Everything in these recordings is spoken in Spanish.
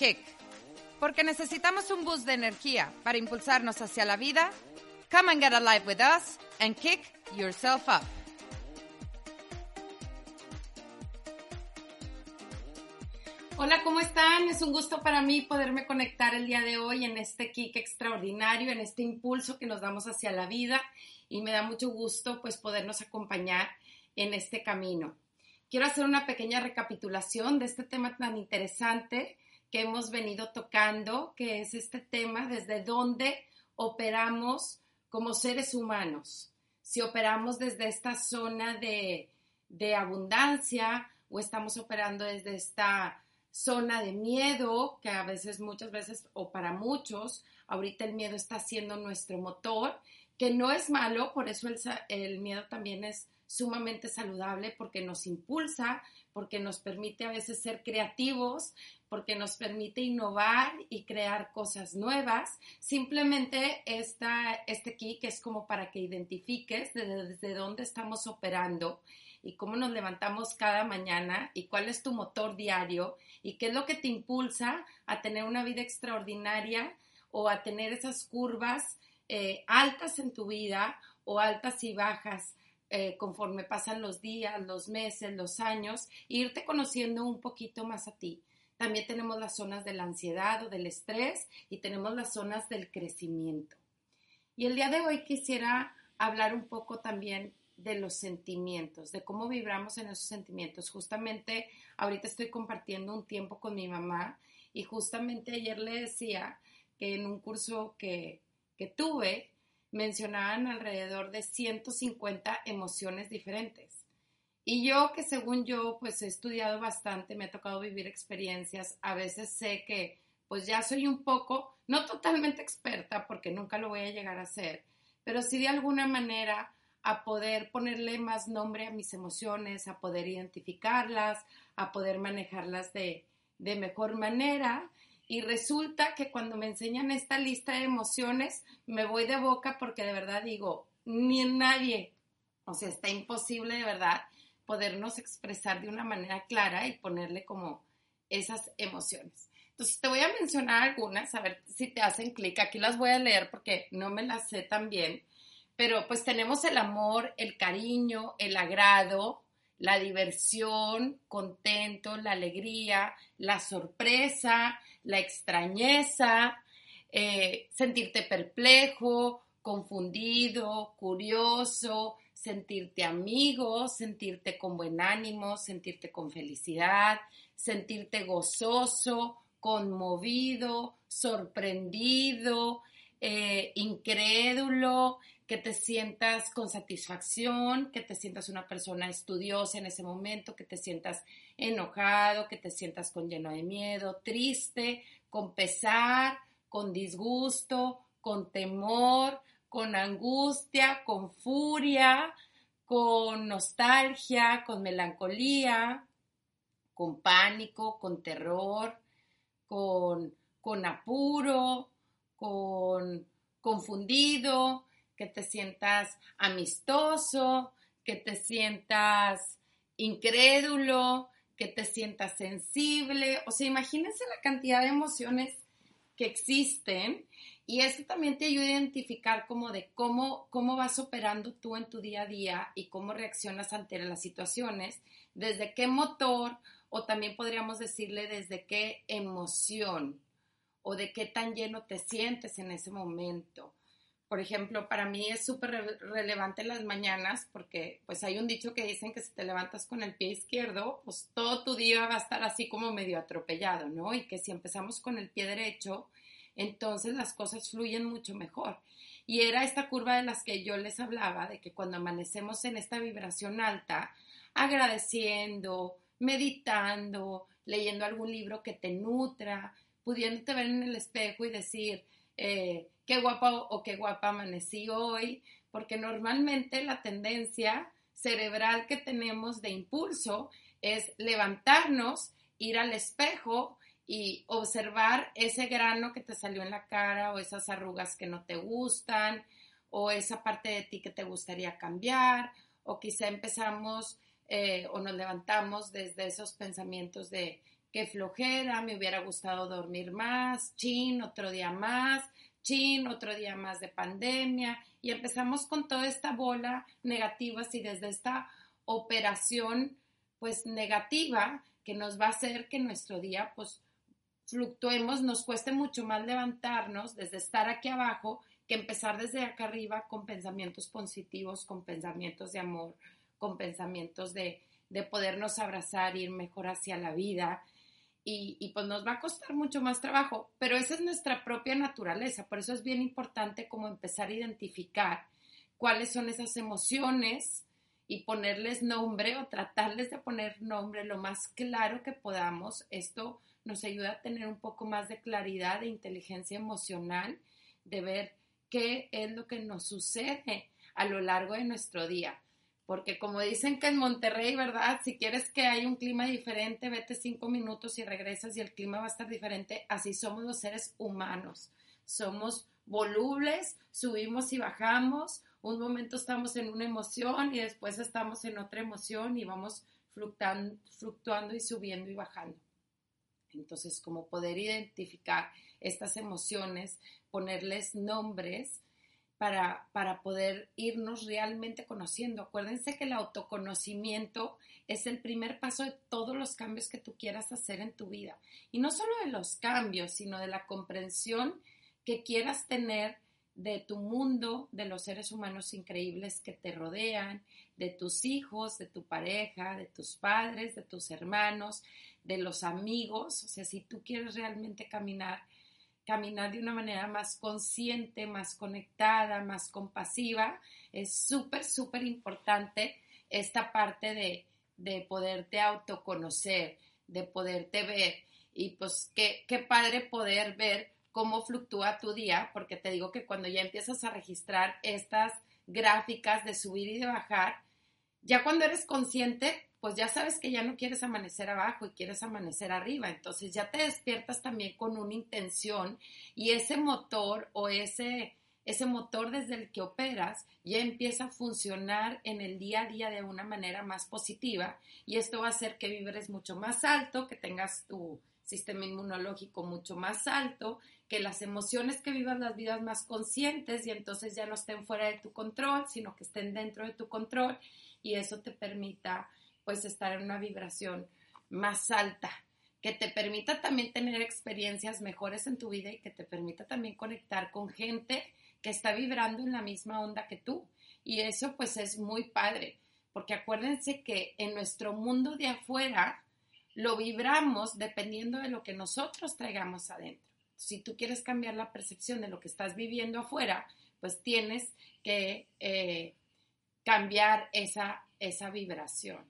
Kick. Porque necesitamos un boost de energía para impulsarnos hacia la vida. Come and get alive with us and kick yourself up. Hola, ¿cómo están? Es un gusto para mí poderme conectar el día de hoy en este kick extraordinario, en este impulso que nos damos hacia la vida y me da mucho gusto pues podernos acompañar en este camino. Quiero hacer una pequeña recapitulación de este tema tan interesante que hemos venido tocando, que es este tema desde dónde operamos como seres humanos. Si operamos desde esta zona de, de abundancia o estamos operando desde esta zona de miedo, que a veces, muchas veces, o para muchos, ahorita el miedo está siendo nuestro motor, que no es malo, por eso el, el, miedo también es sumamente saludable, porque nos impulsa, porque nos permite a veces ser creativos, porque nos permite innovar y crear cosas nuevas. Simplemente esta, este kick es como para que identifiques desde, desde dónde estamos operando y cómo nos levantamos cada mañana y cuál es tu motor diario y qué es lo que te impulsa a tener una vida extraordinaria o a tener esas curvas eh, altas en tu vida o altas y bajas eh, conforme pasan los días, los meses, los años, irte conociendo un poquito más a ti. También tenemos las zonas de la ansiedad o del estrés y tenemos las zonas del crecimiento. Y el día de hoy quisiera hablar un poco también de los sentimientos, de cómo vibramos en esos sentimientos. Justamente ahorita estoy compartiendo un tiempo con mi mamá y justamente ayer le decía que en un curso que, que tuve mencionaban alrededor de 150 emociones diferentes. Y yo que según yo pues he estudiado bastante, me ha tocado vivir experiencias, a veces sé que pues ya soy un poco, no totalmente experta porque nunca lo voy a llegar a ser, pero sí de alguna manera a poder ponerle más nombre a mis emociones, a poder identificarlas, a poder manejarlas de, de mejor manera. Y resulta que cuando me enseñan esta lista de emociones, me voy de boca porque de verdad digo, ni nadie, o sea, está imposible de verdad podernos expresar de una manera clara y ponerle como esas emociones. Entonces, te voy a mencionar algunas, a ver si te hacen clic. Aquí las voy a leer porque no me las sé tan bien pero pues tenemos el amor, el cariño, el agrado, la diversión, contento, la alegría, la sorpresa, la extrañeza, eh, sentirte perplejo, confundido, curioso, sentirte amigo, sentirte con buen ánimo, sentirte con felicidad, sentirte gozoso, conmovido, sorprendido, eh, incrédulo, que te sientas con satisfacción, que te sientas una persona estudiosa en ese momento, que te sientas enojado, que te sientas con lleno de miedo, triste, con pesar, con disgusto, con temor, con angustia, con furia, con nostalgia, con melancolía, con pánico, con terror, con, con apuro, con confundido, que te sientas amistoso, que te sientas incrédulo, que te sientas sensible. O sea, imagínense la cantidad de emociones que existen y eso también te ayuda a identificar como de cómo, cómo vas operando tú en tu día a día y cómo reaccionas ante las situaciones, desde qué motor o también podríamos decirle desde qué emoción o de qué tan lleno te sientes en ese momento por ejemplo, para mí es súper relevante las mañanas porque pues hay un dicho que dicen que si te levantas con el pie izquierdo, pues todo tu día va a estar así como medio atropellado, ¿no? Y que si empezamos con el pie derecho, entonces las cosas fluyen mucho mejor. Y era esta curva de las que yo les hablaba, de que cuando amanecemos en esta vibración alta, agradeciendo, meditando, leyendo algún libro que te nutra, pudiéndote ver en el espejo y decir, eh, qué guapa o qué guapa amanecí hoy, porque normalmente la tendencia cerebral que tenemos de impulso es levantarnos, ir al espejo y observar ese grano que te salió en la cara o esas arrugas que no te gustan o esa parte de ti que te gustaría cambiar o quizá empezamos eh, o nos levantamos desde esos pensamientos de qué flojera, me hubiera gustado dormir más, chin, otro día más, chin, otro día más de pandemia y empezamos con toda esta bola negativa y desde esta operación pues negativa que nos va a hacer que nuestro día pues fluctuemos, nos cueste mucho más levantarnos desde estar aquí abajo que empezar desde acá arriba con pensamientos positivos, con pensamientos de amor, con pensamientos de, de podernos abrazar, ir mejor hacia la vida. Y, pues nos va a costar mucho más trabajo, pero esa es nuestra propia naturaleza, por eso es bien importante como empezar a identificar cuáles son esas emociones y ponerles nombre o tratarles de poner nombre lo más claro que podamos. Esto nos ayuda a tener un poco más de claridad, de inteligencia emocional, de ver qué es lo que nos sucede a lo largo de nuestro día. Porque como dicen que en Monterrey, ¿verdad? Si quieres que haya un clima diferente, vete cinco minutos y regresas y el clima va a estar diferente. Así somos los seres humanos. Somos volubles, subimos y bajamos. Un momento estamos en una emoción y después estamos en otra emoción y vamos fluctuando, fluctuando y subiendo y bajando. Entonces, como poder identificar estas emociones, ponerles nombres para, para, poder irnos realmente conociendo. Acuérdense que el autoconocimiento es el primer paso de todos los cambios que tú quieras hacer en tu vida. Y no solo de los cambios, sino de la comprensión que quieras tener de tu mundo, de los seres humanos increíbles que te rodean, de tus hijos, de tu pareja, de tus padres, de tus hermanos, de los amigos, o sea, si tú quieres realmente caminar, caminar de una manera más consciente, más conectada, más compasiva, es súper, súper importante esta parte de, de poderte autoconocer, de poderte ver. Y pues qué, qué padre poder ver cómo fluctúa tu día, porque te digo que cuando ya empiezas a registrar estas gráficas de subir y de bajar, ya cuando eres consciente, pues ya sabes que ya no quieres amanecer abajo y quieres amanecer arriba. Entonces ya te despiertas también con una intención y ese motor o ese, ese motor desde el que operas ya empieza a funcionar en el día a día de una manera más positiva y esto va a hacer que vibres mucho más alto, que tengas tu sistema inmunológico mucho más alto, que las emociones que vivas las vidas más conscientes y entonces ya no estén fuera de tu control, sino que estén dentro de tu control y eso te permita pues estar en una vibración más alta, que te permita también tener experiencias mejores en tu vida y que te permita también conectar con gente que está vibrando en la misma onda que tú. Y eso pues es muy padre, porque acuérdense que en nuestro mundo de afuera lo vibramos dependiendo de lo que nosotros traigamos adentro. Si tú quieres cambiar la percepción de lo que estás viviendo afuera, pues tienes que eh, cambiar esa, esa vibración.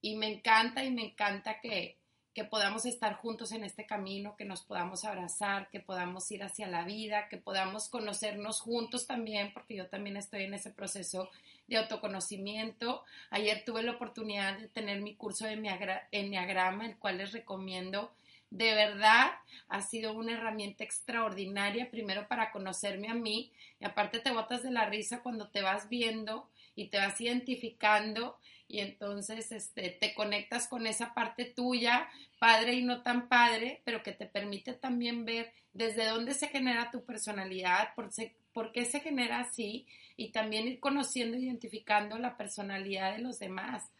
Y me encanta y me encanta que, que podamos estar juntos en este camino, que nos podamos abrazar, que podamos ir hacia la vida, que podamos conocernos juntos también, porque yo también estoy en ese proceso de autoconocimiento. Ayer tuve la oportunidad de tener mi curso de Enneagrama, el cual les recomiendo. De verdad, ha sido una herramienta extraordinaria, primero para conocerme a mí, y aparte te botas de la risa cuando te vas viendo y te vas identificando y entonces este, te conectas con esa parte tuya, padre y no tan padre, pero que te permite también ver desde dónde se genera tu personalidad, por, por qué se genera así y también ir conociendo, identificando la personalidad de los demás.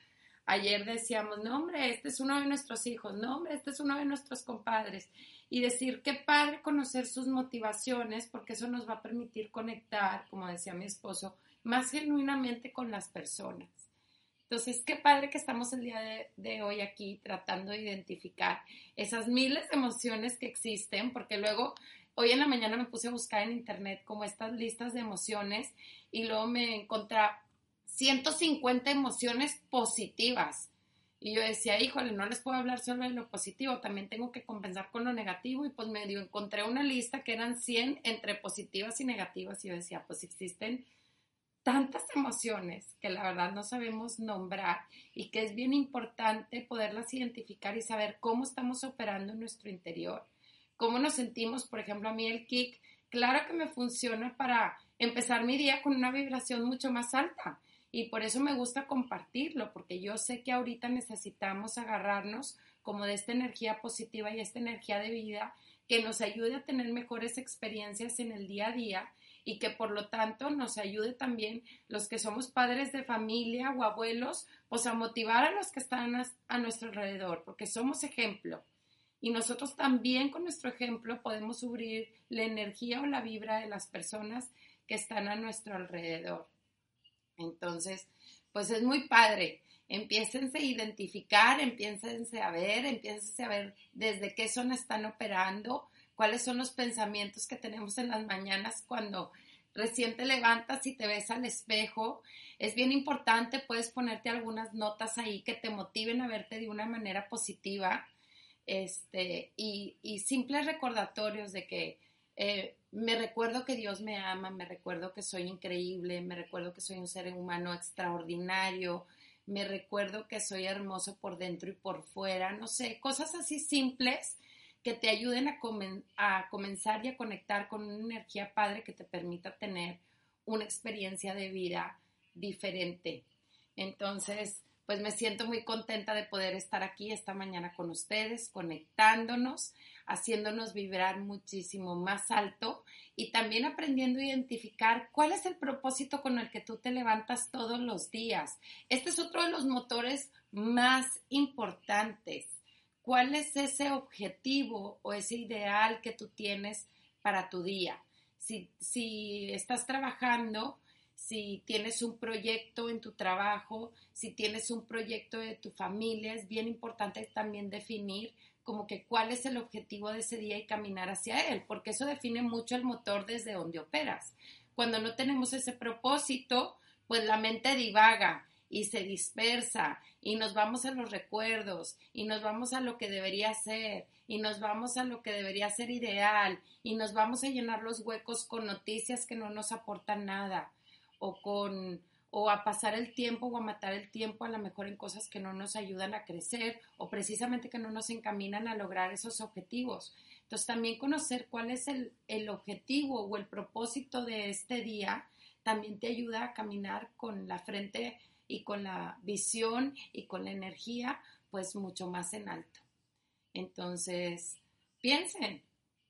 Ayer decíamos, no hombre, este es uno de nuestros hijos, no hombre, este es uno de nuestros compadres. Y decir, qué padre conocer sus motivaciones, porque eso nos va a permitir conectar, como decía mi esposo, más genuinamente con las personas. Entonces, qué padre que estamos el día de, hoy aquí tratando de identificar esas miles de emociones que existen, porque luego hoy en la mañana me puse a buscar en internet como estas listas de emociones y luego me encontré 150 emociones positivas. Y yo decía, híjole, no les puedo hablar solo de lo positivo, también tengo que compensar con lo negativo. Y pues medio encontré una lista que eran 100 entre positivas y negativas. Y yo decía, pues existen tantas emociones que la verdad no sabemos nombrar y que es bien importante poderlas identificar y saber cómo estamos operando en nuestro interior, cómo nos sentimos. Por ejemplo, a mí el kick, claro que me funciona para empezar mi día con una vibración mucho más alta y por eso me gusta compartirlo, porque yo sé que ahorita necesitamos agarrarnos como de esta energía positiva y esta energía de vida que nos ayude a tener mejores experiencias en el día a día y que por lo tanto nos ayude también los que somos padres de familia o abuelos, pues a motivar a los que están a, nuestro alrededor, porque somos ejemplo. Y nosotros también con nuestro ejemplo podemos subir la energía o la vibra de las personas que están a nuestro alrededor. Entonces, pues es muy padre. Empiécense a identificar, empiécense a ver, empiécense a ver desde qué zona están operando, cuáles son los pensamientos que tenemos en las mañanas cuando recién te levantas y te ves al espejo. Es bien importante, puedes ponerte algunas notas ahí que te motiven a verte de una manera positiva. Este, y, y simples recordatorios de que eh, me recuerdo que Dios me ama, me recuerdo que soy increíble, me recuerdo que soy un ser humano extraordinario, me recuerdo que soy hermoso por dentro y por fuera, no sé, cosas así simples que te ayuden a, comenzar y a conectar con una energía padre que te permita tener una experiencia de vida diferente. Entonces, pues me siento muy contenta de poder estar aquí esta mañana con ustedes, conectándonos, haciéndonos vibrar muchísimo más alto y también aprendiendo a identificar cuál es el propósito con el que tú te levantas todos los días. Este es otro de los motores más importantes. ¿Cuál es ese objetivo o ese ideal que tú tienes para tu día? Si, si estás trabajando, si tienes un proyecto en tu trabajo, si tienes un proyecto de tu familia, es bien importante también definir como que cuál es el objetivo de ese día y caminar hacia él, porque eso define mucho el motor desde donde operas. Cuando no tenemos ese propósito, pues la mente divaga y se dispersa y nos vamos a los recuerdos y nos vamos a lo que debería ser y nos vamos a lo que debería ser ideal y nos vamos a llenar los huecos con noticias que no nos aportan nada o con o a pasar el tiempo o a matar el tiempo a lo mejor en cosas que no nos ayudan a crecer o precisamente que no nos encaminan a lograr esos objetivos. Entonces también conocer cuál es el, el objetivo o el propósito de este día también te ayuda a caminar con la frente y con la visión y con la energía pues mucho más en alto. Entonces, piensen,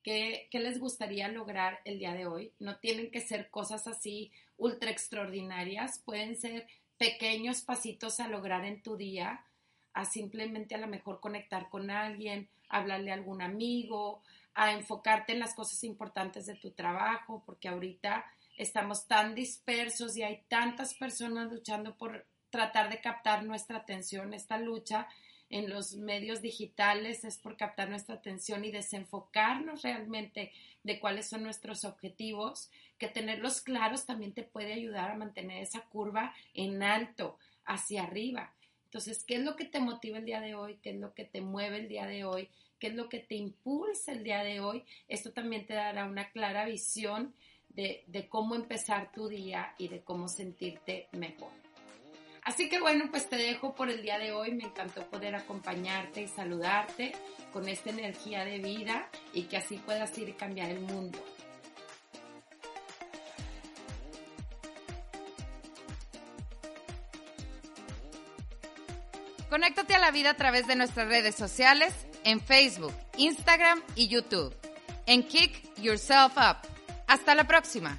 ¿Qué, les gustaría lograr el día de hoy? No tienen que ser cosas así ultra extraordinarias, pueden ser pequeños pasitos a lograr en tu día, a simplemente a lo mejor conectar con alguien, hablarle a algún amigo, a enfocarte en las cosas importantes de tu trabajo, porque ahorita estamos tan dispersos y hay tantas personas luchando por tratar de captar nuestra atención, esta lucha en los medios digitales es por captar nuestra atención y desenfocarnos realmente de cuáles son nuestros objetivos, que tenerlos claros también te puede ayudar a mantener esa curva en alto, hacia arriba. Entonces, ¿qué es lo que te motiva el día de hoy? ¿Qué es lo que te mueve el día de hoy? ¿Qué es lo que te impulsa el día de hoy? Esto también te dará una clara visión de, cómo empezar tu día y de cómo sentirte mejor. Así que bueno, pues te dejo por el día de hoy. Me encantó poder acompañarte y saludarte con esta energía de vida y que así puedas ir y cambiar el mundo. Conéctate a la vida a través de nuestras redes sociales en Facebook, Instagram y YouTube. En Kick Yourself Up. Hasta la próxima.